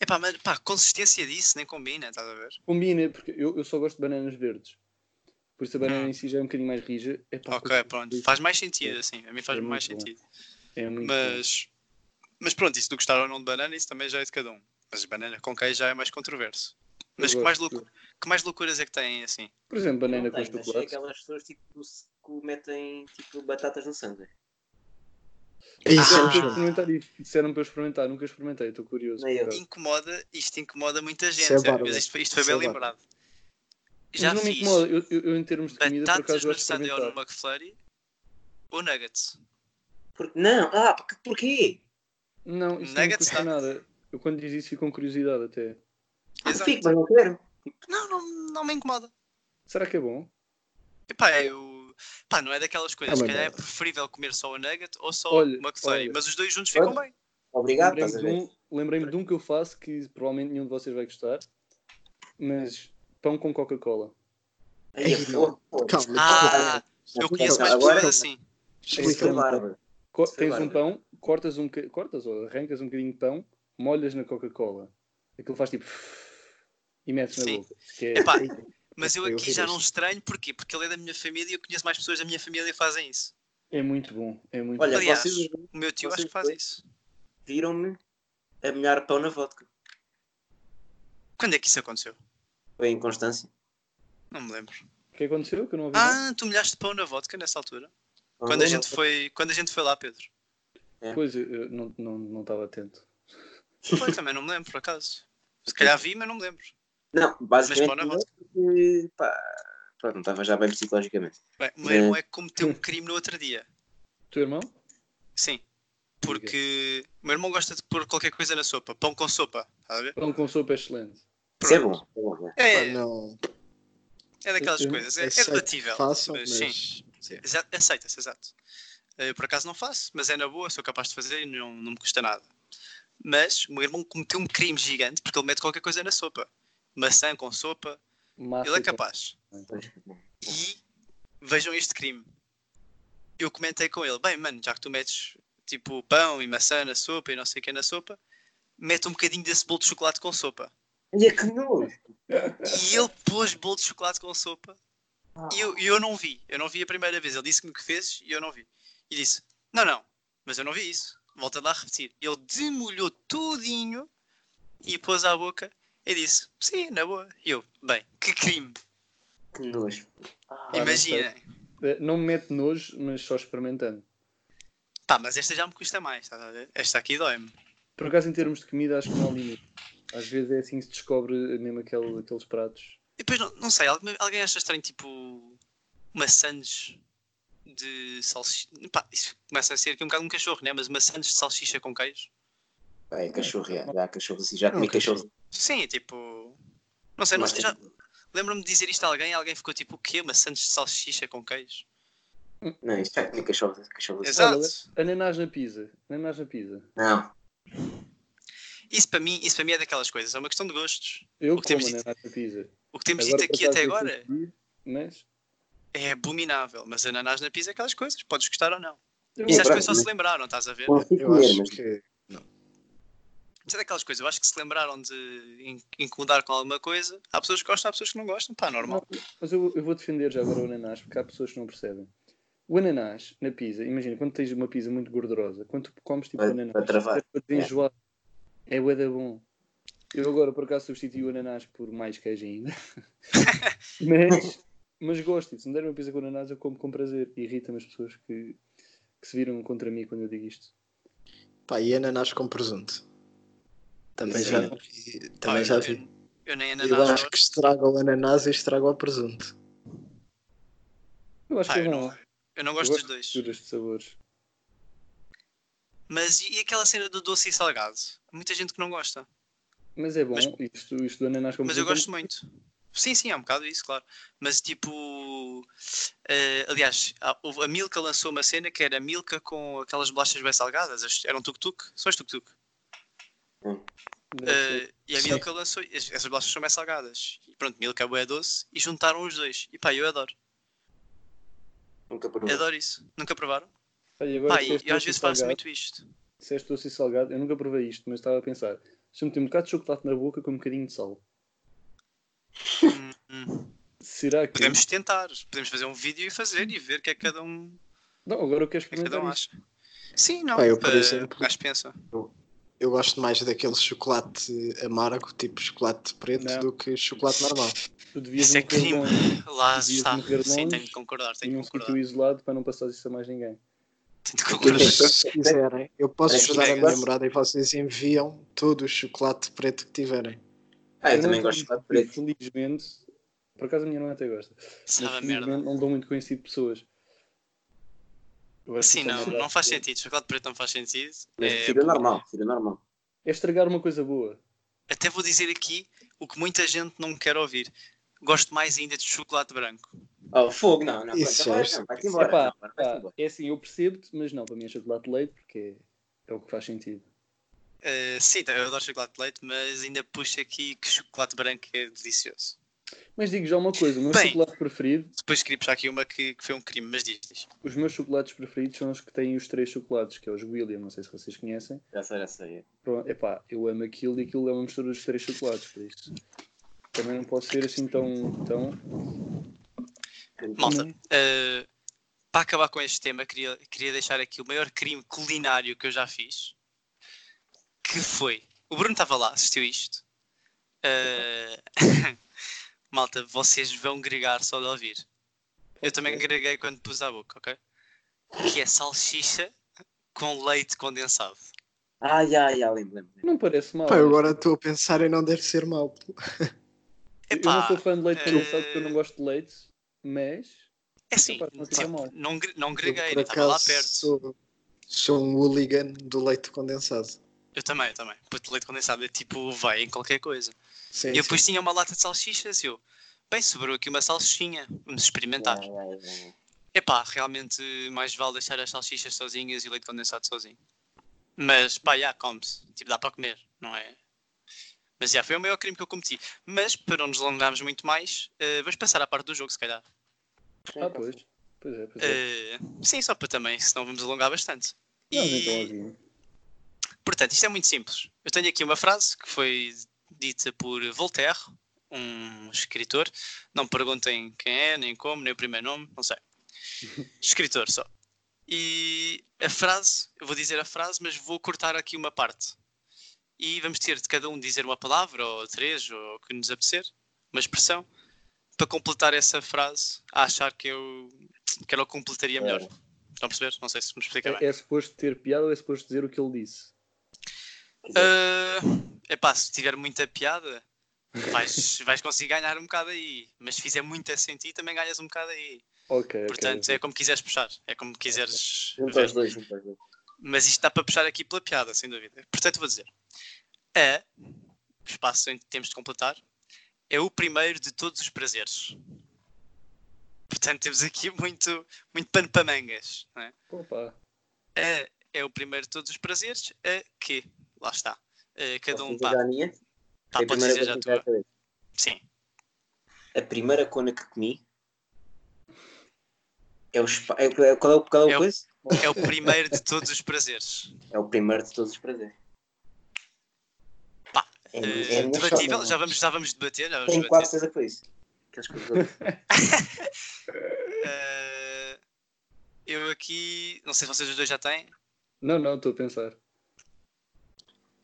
Epá, mas pá, a consistência disso nem combina, estás a ver? Combina, porque eu, eu só gosto de bananas verdes. Por isso a banana Hum. em si já é um bocadinho mais rija. Epá, ok, pronto. Faz mais sentido, assim. A mim faz É mais bom. sentido. É muito bom. Mas. Pronto, se tu gostar ou não de banana, isso também já é de cada um. Mas banana com queijo já é mais controverso. Mas que mais, que mais loucuras é que têm assim? Por exemplo, banana Não com tem, mas é chocolate. aquelas pessoas tipo, que metem tipo, batatas no sangue. Isso Disseram Ah. para eu experimentar isso. Disseram para eu experimentar, nunca experimentei, estou curioso. Por acaso. Incomoda, isto incomoda muita gente. Isso é mas isto, isto foi Isso é bem bárbaro. lembrado. Já não me fiz incomoda, eu, eu, eu em termos de comida, por batatas acaso no gosto de no. McFlurry ou nuggets. Porque, não, ah, porque, porquê? Não, isso não me Nuggets custa nada. Eu quando diz isso fico com curiosidade até. Ah, Exato. fico, mas não quero. Não, não, não me incomoda. Será que é bom? Epá, eu... Pá, não é daquelas coisas. É Se uma calhar é merda. preferível comer só o nugget ou só Olha, o McFlurry. Mas os dois juntos ficam Olha. bem. Obrigado, estás a Lembrei-me ver? de, um, lembrei-me de um que eu faço que provavelmente nenhum de vocês vai gostar. Mas pão com Coca-Cola. Ai, Ei, pô, pô. Calma, Ah, Não, eu conheço mais pessoas assim. Explica é bárbaro. Co- é tens um bárbaro. pão, cortas um boca- cortas ou arrancas um bocadinho de pão, molhas na Coca-Cola. Aquilo faz tipo e metes na Sim. boca. Que é, Epá, Mas eu Eu aqui já não estranho, porquê? Porque ele é da minha família e eu conheço mais pessoas da minha família que fazem isso. é muito bom. É muito Olha, bom. Aliás, vocês O meu tio acho que faz isso. viram-me a molhar pão na vodka. Quando é que isso aconteceu? Foi em Constância. Não me lembro. O que aconteceu? Que eu não ouvi. nada? Ah, tu molhaste pão na vodka nessa altura? Quando a gente vodka. foi, quando a gente foi lá, Pedro. Pois, eu, não estava não, estava atento. Foi, também não me lembro, por acaso. Se calhar vi, mas não me lembro. Não, Mas basicamente não, vodka. porque, pá, pronto, não estava já bem psicologicamente. Bem, o meu irmão é que cometeu um crime no outro dia. Teu irmão? Sim. porque o meu irmão gosta de pôr qualquer coisa na sopa. Pão com sopa, a ver? Pão com sopa é excelente. Isso é bom. é bom, né? É, não. é daquelas coisas, é, é relatível. façam, mas, mas- sim, sim, exa- aceita-se, exato. Eu por acaso não faço, mas é na boa, sou capaz de fazer e não, não me custa nada. Mas o meu irmão cometeu um crime gigante porque ele mete qualquer coisa na sopa. Maçã com sopa, ele é capaz. E vejam este crime. Eu comentei com ele, bem, mano, já que tu metes tipo pão e maçã na sopa e não sei o que na sopa, mete um bocadinho desse bolo de chocolate com sopa. E é que nojo. E ele pôs bolo de chocolate com sopa e eu, eu não vi. Eu não vi a primeira vez. Ele disse-me que fez e eu não vi. E disse: Não, não, mas eu não vi isso. Volta lá a repetir. Ele demolhou tudinho e pôs à boca e disse: Sim, na boa. E eu: Bem, que crime. Que nojo. Ah, não. Eh, Não me mete nojo, mas só experimentando. Pá, mas esta já me custa mais. estás a ver? Esta aqui dói-me. Por acaso, em termos de comida, acho que não há limite. Às vezes é assim que se descobre mesmo aquele, aqueles pratos. E depois, não, não sei, alguém, alguém acha estranho tipo maçãs de salsicha. Pá, isso começa a ser aqui um bocado um cachorro, né? Mas maçãs de salsicha com queijo. É, cachorro, é. Já, cachorro, assim, já comi Ok. cachorro. Sim, tipo. Não sei, não sei. Já... Lembro-me de dizer isto a alguém e alguém ficou tipo, o quê? Maçãs de salsicha com queijo? Não, isso já comi cachorro. cachorro assim. Exato. Ananás na pizza. Ananás na pizza. Não. Isso para mim, isso para mim é daquelas coisas, é uma questão de gostos. Eu O que temos como dito- ananás na pizza. O que temos Agora, dito aqui até eu agora Mas. é abominável, mas ananás na pizza é aquelas coisas, podes gostar ou não. Eu Isso as pronto, pessoas só se lembraram, estás a ver? Eu comer, acho mas que. Isso é daquelas coisas, eu acho que se lembraram de in- incomodar com alguma coisa. Há pessoas que gostam, há pessoas que não gostam, pá, normal. Não, mas eu, eu vou defender já agora o ananás, porque há pessoas que não percebem. O ananás na pizza, imagina, quando tens uma pizza muito gordurosa, quando tu comes tipo Vai- ananás, vai travar. é para desenjoar. É bué da bom. Eu agora, por acaso, substituí o ananás por mais queijo ainda. [laughs] mas, mas gosto. Se me der uma pizza com ananás, eu como com prazer. Irrita-me as pessoas que, que se viram contra mim quando eu digo isto. Pá, e ananás com presunto. Também Sim. já vi. Pá, Também já eu, vi. eu nem Eu ananás acho que gosto. estraga o ananás e estraga o presunto. Eu acho Pá, que é eu, bom. não, eu não Eu gosto dos dois. de sabores. Mas e, e aquela cena do doce e salgado? Há muita gente que não gosta. Mas é bom. Mas- Isto, isto do ananás com Mas eu gosto muito. Sim, sim, é um bocado isso, claro. Mas tipo. eh, aliás, a, a Milka lançou uma cena que era Milka com aquelas bolachas bem salgadas. as- Eram tuk-tuk. São as tuk-tuk. ser. Eh, e a Sim. Milka lançou. es- Essas bolachas são bem salgadas. E pronto, Milka é doce. E juntaram os dois. E pá, eu adoro. nunca provei. Adoro isso. Nunca provaram? E agora Pá, e, eu às vezes faço salgado. muito isto. Disseste doce e salgado, eu nunca provei isto, mas estava a pensar. Se eu meter um bocado de chocolate na boca com um bocadinho de sal, Hum, hum. será que. Podemos tentar. Podemos fazer um vídeo e fazer e ver o que é que cada um, Não, agora eu quero o que é que cada um acha. Sim, não. Eu, por eh, exemplo- gajo pensa. Eu gosto mais daquele chocolate amargo, tipo chocolate preto, Não. do que chocolate normal. Tu devias Isso é crime. Lá Devias está. Sim, tenho de concordar. e Tenho concordar. sítio isolado para não passar isso a mais ninguém. [laughs] Porque- concordar. Se quiserem, eu posso Parece ajudar a que minha namorada e vocês enviam todo o chocolate preto que tiverem. Ah, eu não também gosto de chocolate preto. Felizmente, por acaso a minha irmã até gosta. Sabe merda. não dou muito com esse tipo de pessoas. Eu que Sim, é não, não faz sentido. Chocolate preto não faz sentido. É, tira normal, tira normal. É estragar uma coisa boa. até vou dizer aqui o que muita gente não quer ouvir. Gosto mais ainda de chocolate branco. Oh, fogo, não, não. Isso vai, é não, embora. Epá, não, embora. é assim, eu percebo-te, mas não, para mim é chocolate de leite porque é, é o que faz sentido. Eh, sim, eu adoro chocolate de leite, mas ainda puxo aqui que chocolate branco é delicioso. Mas digo já uma coisa, o meu Bem. chocolate preferido, Depois queria puxar aqui uma que, que foi um crime, mas diz, diz. os meus chocolates preferidos são os que têm os três chocolates, que é os William, não sei se vocês conhecem. Já sei, já sei. Pronto, epá, eu amo aquilo e aquilo é uma mistura dos três chocolates, por isso. Também não posso ser assim tão. tão... Malta, eh, para acabar com este tema, queria, queria deixar aqui o maior crime culinário que eu já fiz. Que foi. O Bruno estava lá, assistiu isto. Eh, [laughs] Malta, vocês vão gregar só de ouvir. Eu também greguei quando pus à boca, ok? Que é salsicha com leite condensado. Ah, já, já, lembro, lembro. Não parece mal. Pá, eu agora estou a pensar e não deve ser mau. eu não Epá, sou fã de leite eh, condensado porque eu não gosto de leite, mas. é Epá, não tipo, não, greguei, estava lá perto. Sou, Sou um hooligan do leite condensado. Eu também, eu também. Puto, leite condensado é tipo, vai em qualquer coisa. Sim, E eu sim. depois tinha uma lata de salsichas e eu, bem, sobrou aqui uma salsichinha, vamos experimentar. Yeah. Epá, realmente mais vale deixar as salsichas sozinhas e o leite condensado sozinho. Mas pá, já, come-se. Tipo, dá para comer, não é? Mas já, foi o maior crime que eu cometi. Mas, para não nos alongarmos muito mais, eh, vamos passar à parte do jogo, se calhar. Ah, pois. Pois é, pois é. Eh, sim, só para também, senão vamos alongar bastante. Vamos E-. Portanto, isto é muito simples. Eu tenho aqui uma frase que foi dita por Voltaire, um escritor. Não me perguntem quem é, nem como, nem o primeiro nome, não sei. [laughs] Escritor só. E a frase, eu vou dizer a frase, mas vou cortar aqui uma parte. E vamos ter de cada um dizer uma palavra, ou três, ou o que nos apetecer, uma expressão, para completar essa frase, a achar que eu, que ela completaria melhor. É. Estão a perceber? Não sei se me explica bem. É, é suposto ter piada ou é suposto dizer o que ele disse? É epá, se tiver muita piada, vais, [laughs] vais conseguir ganhar um bocado aí. Mas se fizer muito sentido, também ganhas um bocado aí. Ok. Portanto, é como quiseres puxar. É como quiseres. Ver. aos dois, junto aos dois. Mas isto dá para puxar aqui pela piada, sem dúvida. Portanto, vou dizer: A, espaço em que temos de completar, é o primeiro de todos os prazeres. Portanto, temos aqui muito, muito pano para mangas. Não é? Opa. A é o primeiro de todos os prazeres. A que, lá está. A, cada Posso um pá. a minha? Pá, É podes dizer já a tua. Sim. A primeira cona que comi é o é, é- qual é o qual é o É o-? É o primeiro de todos os prazeres. É o primeiro de todos os prazeres. É, Eh, é debatível, já vamos, já vamos debater. Já vamos Tenho quase debater. certeza que foi isso. [laughs] Eh, eu aqui, não sei se vocês os dois já têm. Não, não, estou a pensar.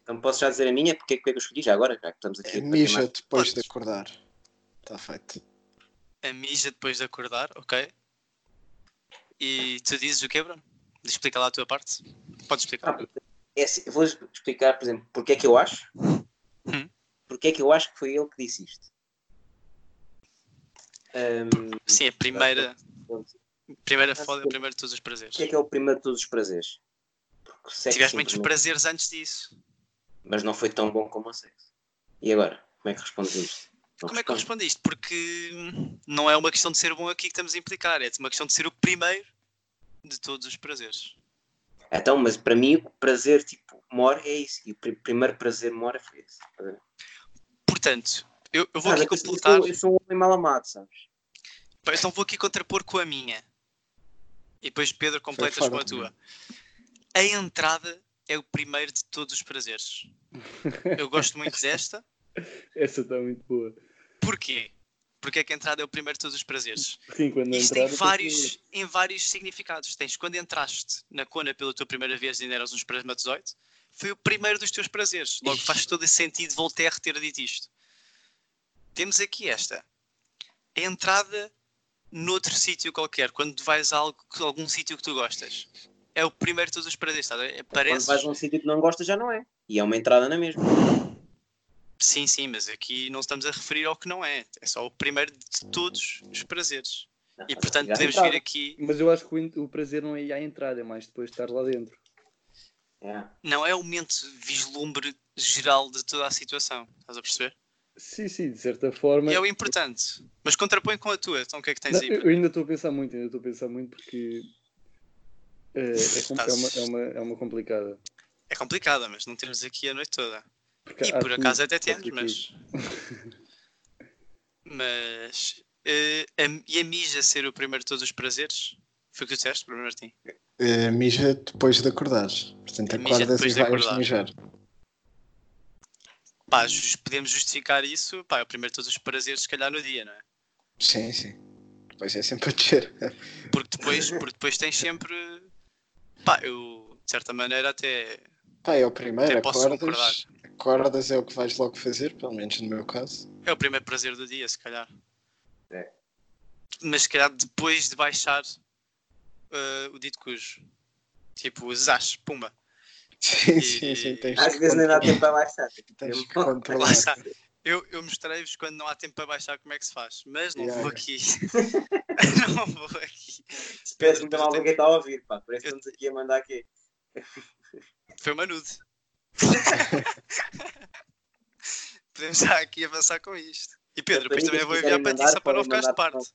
Então posso já dizer a minha? Porque é que eu escolhi já agora? Já que estamos aqui. É a mija depois de Podes. acordar. Está feito. A mija depois de acordar, ok? E tu dizes o quê, Bruno? Explica lá a tua parte. Podes explicar. Ah, é assim, vou explicar, por exemplo, porque é que eu acho. Hum. Porque é que eu acho que foi ele que disse isto. Ahm, Sim, a primeira, pronto. primeira foda, a primeira de todos os prazeres. Porque é que é o primeiro de todos os prazeres? Porque o sexo Tiveste muitos simplesmente- prazeres antes disso. Mas não foi tão bom como o sexo. E agora? Como é que respondes a isto? Não Como é que eu respondes. respondo isto? Porque hum, não é uma questão de ser bom aqui que estamos a implicar, é uma questão de ser o primeiro de todos os prazeres. Então, mas para mim o prazer tipo mora é isso. E o pri- primeiro prazer mora foi esse. Estás a ver? Portanto, eu, eu vou Ah, aqui completar. eu sou um homem mal amado, sabes? Pá, Então vou aqui contrapor com a minha. E depois, Pedro, completas com a tua. A entrada é o primeiro de todos os prazeres. Eu gosto muito [laughs] desta. Essa está muito boa. Porquê? Porque é que a entrada é o primeiro de todos os prazeres. Sim, quando Isto entrar, tem vários, em vários significados. Tens quando entraste na Cona pela tua primeira vez e ainda eras um espermatozoide, foi o primeiro dos teus prazeres. Logo faz todo esse sentido Voltaire ter dito isto. Temos aqui esta. A entrada noutro sítio qualquer, quando vais a algo, algum sítio que tu gostas. É o primeiro de todos os prazeres, a ver? Quando Parece. vais a um sítio que não gostas já não é. E é uma entrada na mesma. Sim, sim, mas aqui não estamos a referir ao que não é. É só o primeiro de todos os prazeres. E portanto Já podemos vir aqui. Mas eu acho que o, prazer não é ir à entrada, é mais depois de estar lá dentro. É. Não é o momento vislumbre geral de toda a situação. Estás a perceber? Sim, sim, de certa forma. E é o importante. Mas contrapõe com a tua. Então o que é que tens Não, aí? eu ainda estou a pensar muito, ainda estou a pensar muito porque é, é, com- é uma, é, uma, é uma complicada. É complicada, mas não temos aqui a noite toda. Porque E por acaso até temos, aqui. mas. [laughs] Mas. eh, a- e a mija ser o primeiro de todos os prazeres? Foi o que tu disseste, Bruno Martim? Eh, mija depois de acordares. Portanto, acordas depois e de vais acordar. mijar. Pá, podemos justificar isso. Pá, é o primeiro de todos os prazeres, se calhar no dia, não é? Sim, sim. Depois é sempre a descer. [laughs] Porque depois, porque depois tens sempre. Pá, eu de certa maneira até, Pá, é o primeiro, até posso concordar. acordas. Acordas é o que vais logo fazer, pelo menos no meu caso. É o primeiro prazer do dia, se calhar. É. Mas se calhar depois de baixar eh, o dito cujo. Tipo, zás, pumba. Sim, E- sim, sim. Tens Às vezes nem dá tempo para baixar. Tens que controlar. Eu, eu mostrei-vos quando não há tempo para baixar como é que se faz, mas não Yeah. vou aqui. [laughs] não vou aqui. Parece que não alguém que está a ouvir, pá. Parece que estamos aqui a mandar aqui. Foi uma nude. [laughs] Podemos já aqui avançar com isto. E Pedro, depois também vou enviar para ti só para não ficares de parte.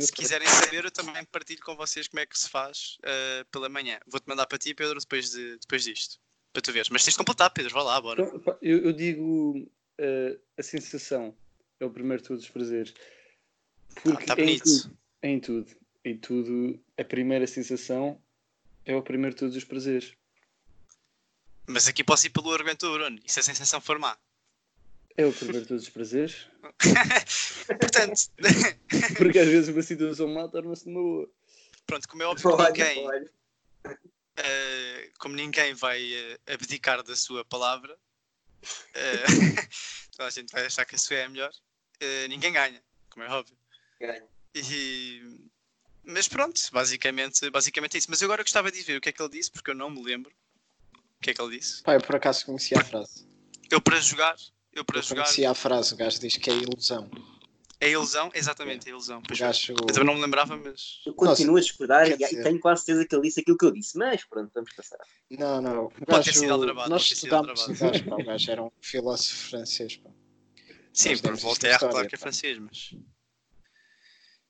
Se quiserem saber, eu também partilho com vocês como é que se faz eh, pela manhã. Vou-te mandar para ti, Pedro, depois, de, depois disto. Para tu veres. Mas tens de completar, Pedro. Vá lá, bora. Pá, Eu, eu digo eh, a sensação é o primeiro de todos os prazeres. Porque Está é em bonito. tudo, é em tudo, em tudo, a primeira sensação é o primeiro de todos os prazeres. Mas aqui posso ir pelo argumento do Bruno. E se a sensação for má? É o primeiro os prazeres, [laughs] Portanto, [laughs] porque às vezes uma situação má torna-se numa boa. pronto, como é óbvio que ninguém, eh, como ninguém vai eh, abdicar da sua palavra, eh, [laughs] toda a gente vai achar que a sua é a melhor, ninguém ganha, como é óbvio. Ganho. E- mas pronto, basicamente, basicamente é isso. Mas eu agora gostava de ver o que é que ele disse, porque eu não me lembro que é que ele disse. Pá, eu por acaso conhecia a frase. Eu para jogar, eu para Eu jogar conhecia a frase, o gajo diz que é ilusão. é ilusão, exatamente, é ilusão. Pois gajo. Eu também não me lembrava, mas Eu continuo a discordar e dizer- tenho quase certeza que ele disse aquilo que eu disse, mas pronto, vamos passar. Não, não. O Pode ter gajo, sido aldrabado, nós pode ter sido estudámos o aldrabado. gajo, pá, o [laughs] gajo era um filósofo francês. Pá. sim, por Voltaire, claro história, que é francês, mas.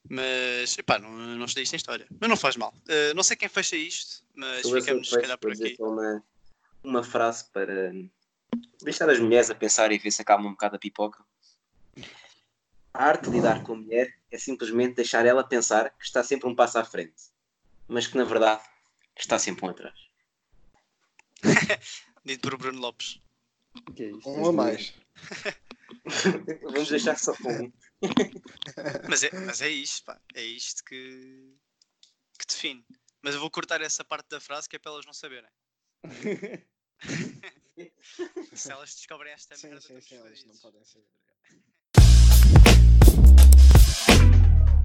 Mas, epá, não, não estudei isto em história. Mas não faz mal. Eh, não sei quem fecha isto, mas ficamos se calhar por aqui. uma, uma frase para deixar as mulheres a pensar e ver se acalma um bocado a pipoca. A arte de lidar com a mulher é simplesmente deixar ela pensar que está sempre um passo à frente, mas que na verdade está sempre um atrás. [laughs] Dito por Bruno Lopes. É isto? Um a mais. [laughs] Vamos deixar só com um. Mas é, mas é isto, pá. É isto que, que define. Mas eu vou cortar essa parte da frase que é para elas não saberem. [laughs] [laughs] Se elas descobrem esta Sim, merda, sim, estamos sim, eles não podem saber.